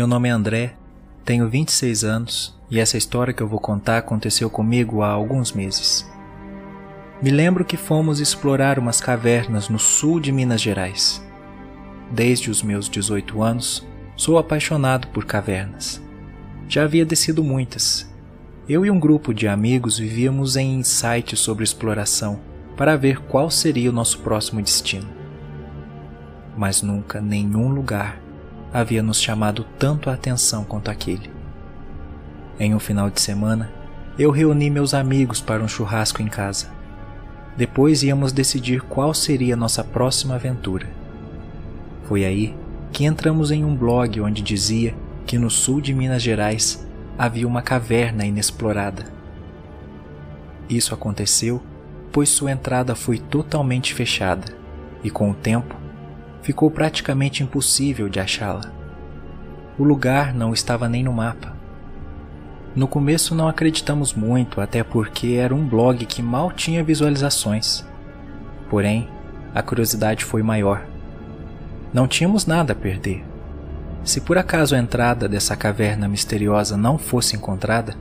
Meu nome é André, tenho 26 anos e essa história que eu vou contar aconteceu comigo há alguns meses. Me lembro que fomos explorar umas cavernas no sul de Minas Gerais. Desde os meus 18 anos, sou apaixonado por cavernas. Já havia descido muitas. Eu e um grupo de amigos vivíamos em insights sobre exploração para ver qual seria o nosso próximo destino. Mas nunca nenhum lugar havia nos chamado tanto a atenção quanto aquele. Em um final de semana, eu reuni meus amigos para um churrasco em casa. Depois íamos decidir qual seria nossa próxima aventura. Foi aí que entramos em um blog onde dizia que no sul de Minas Gerais havia uma caverna inexplorada. Isso aconteceu pois sua entrada foi totalmente fechada e, com o tempo, ficou praticamente impossível de achá-la. O lugar não estava nem no mapa. No começo não acreditamos muito, até porque era um blog que mal tinha visualizações. Porém, a curiosidade foi maior. Não tínhamos nada a perder. Se por acaso a entrada dessa caverna misteriosa não fosse encontrada,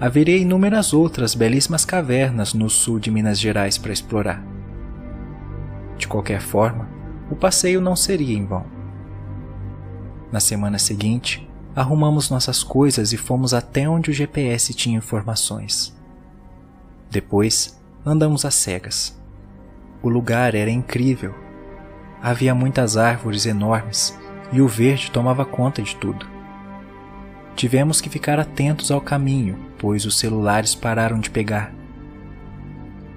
haveria inúmeras outras belíssimas cavernas no sul de Minas Gerais para explorar. De qualquer forma, o passeio não seria em vão. Na semana seguinte, arrumamos nossas coisas e fomos até onde o GPS tinha informações. Depois, andamos às cegas. O lugar era incrível. Havia muitas árvores enormes e o verde tomava conta de tudo. Tivemos que ficar atentos ao caminho, pois os celulares pararam de pegar.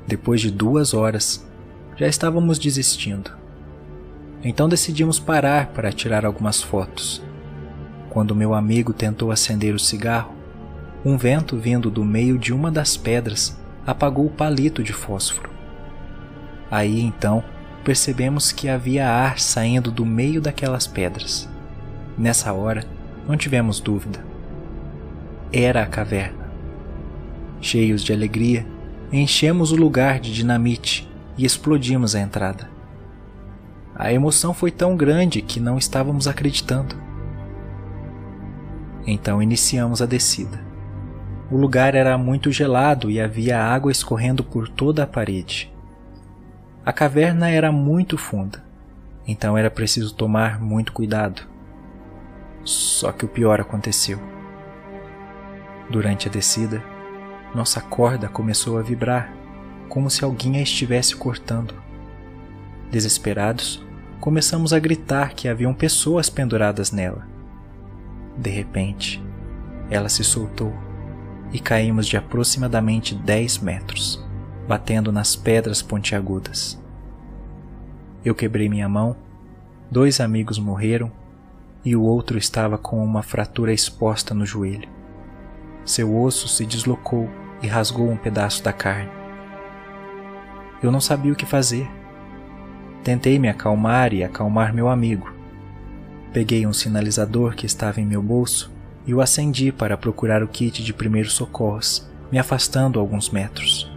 Depois de duas horas, já estávamos desistindo. Então decidimos parar para tirar algumas fotos. Quando meu amigo tentou acender o cigarro, um vento vindo do meio de uma das pedras apagou o palito de fósforo. Aí então percebemos que havia ar saindo do meio daquelas pedras. Nessa hora, não tivemos dúvida. Era a caverna. Cheios de alegria, enchemos o lugar de dinamite e explodimos a entrada. A emoção foi tão grande que não estávamos acreditando. Então iniciamos a descida. O lugar era muito gelado e havia água escorrendo por toda a parede. A caverna era muito funda, então era preciso tomar muito cuidado. Só que o pior aconteceu. Durante a descida, nossa corda começou a vibrar, como se alguém a estivesse cortando. Desesperados, começamos a gritar que haviam pessoas penduradas nela. De repente, ela se soltou e caímos de aproximadamente 10 metros, batendo nas pedras pontiagudas. Eu quebrei minha mão, dois amigos morreram e o outro estava com uma fratura exposta no joelho. Seu osso se deslocou e rasgou um pedaço da carne. Eu não sabia o que fazer Tentei me acalmar e acalmar meu amigo. Peguei um sinalizador que estava em meu bolso e o acendi para procurar o kit de primeiros socorros, me afastando alguns metros.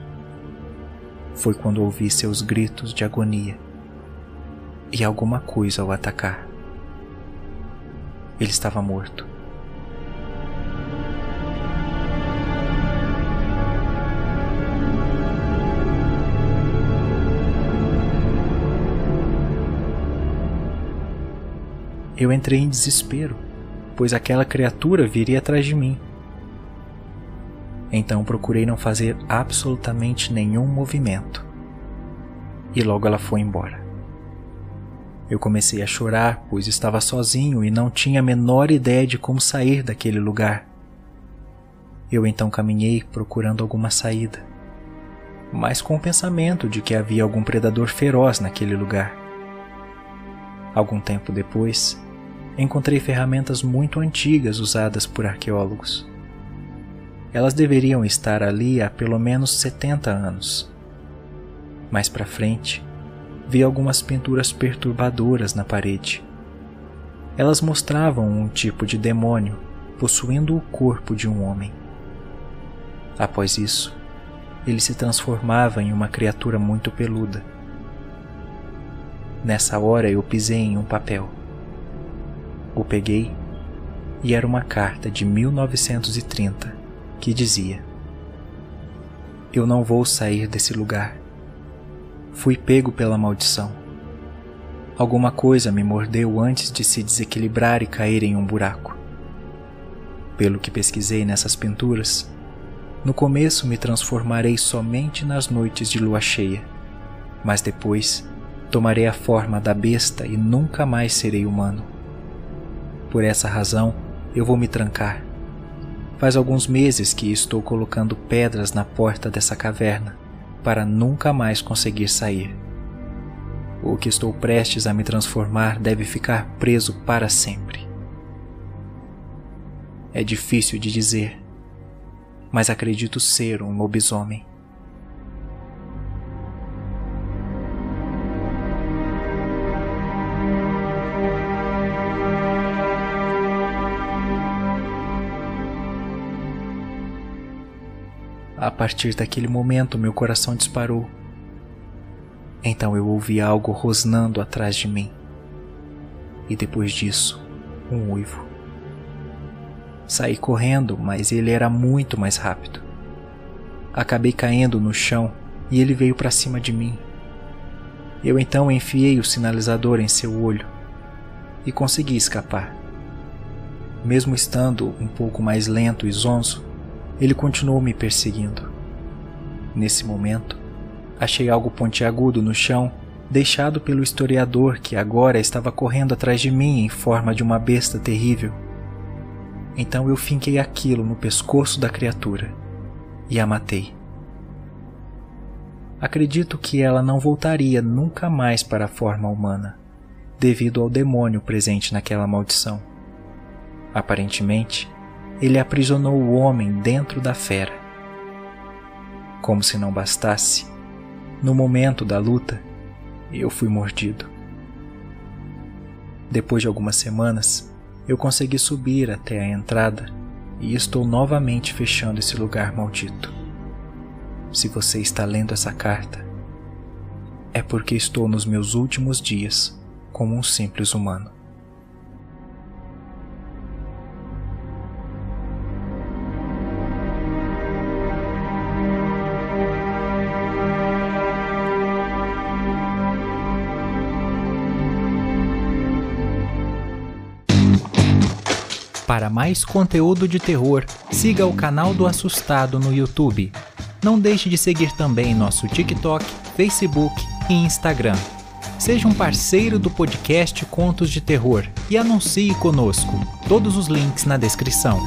Foi quando ouvi seus gritos de agonia e alguma coisa ao atacar. Ele estava morto. Eu entrei em desespero, pois aquela criatura viria atrás de mim. Então procurei não fazer absolutamente nenhum movimento. E logo ela foi embora. Eu comecei a chorar, pois estava sozinho e não tinha a menor ideia de como sair daquele lugar. Eu então caminhei procurando alguma saída, mas com o pensamento de que havia algum predador feroz naquele lugar. Algum tempo depois, encontrei ferramentas muito antigas usadas por arqueólogos. Elas deveriam estar ali há pelo menos 70 anos. Mais para frente, vi algumas pinturas perturbadoras na parede. Elas mostravam um tipo de demônio possuindo o corpo de um homem. Após isso, ele se transformava em uma criatura muito peluda. Nessa hora eu pisei em um papel. O peguei e era uma carta de 1930 que dizia: Eu não vou sair desse lugar. Fui pego pela maldição. Alguma coisa me mordeu antes de se desequilibrar e cair em um buraco. Pelo que pesquisei nessas pinturas, no começo me transformarei somente nas noites de lua cheia, mas depois tomarei a forma da besta e nunca mais serei humano. Por essa razão, eu vou me trancar. Faz alguns meses que estou colocando pedras na porta dessa caverna para nunca mais conseguir sair. O que estou prestes a me transformar deve ficar preso para sempre. É difícil de dizer mas acredito ser um lobisomem. A partir daquele momento, meu coração disparou. Então eu ouvi algo rosnando atrás de mim. E depois disso, um uivo. Saí correndo, mas ele era muito mais rápido. Acabei caindo no chão e ele veio para cima de mim. Eu então enfiei o sinalizador em seu olho e consegui escapar. Mesmo estando um pouco mais lento e zonzo, ele continuou me perseguindo. Nesse momento, achei algo pontiagudo no chão, deixado pelo historiador que agora estava correndo atrás de mim em forma de uma besta terrível. Então eu finquei aquilo no pescoço da criatura e a matei. Acredito que ela não voltaria nunca mais para a forma humana, devido ao demônio presente naquela maldição. Aparentemente, ele aprisionou o homem dentro da fera. Como se não bastasse, no momento da luta, eu fui mordido. Depois de algumas semanas, eu consegui subir até a entrada e estou novamente fechando esse lugar maldito. Se você está lendo essa carta, é porque estou nos meus últimos dias como um simples humano. Para mais conteúdo de terror, siga o canal do Assustado no YouTube. Não deixe de seguir também nosso TikTok, Facebook e Instagram. Seja um parceiro do podcast Contos de Terror e anuncie conosco. Todos os links na descrição.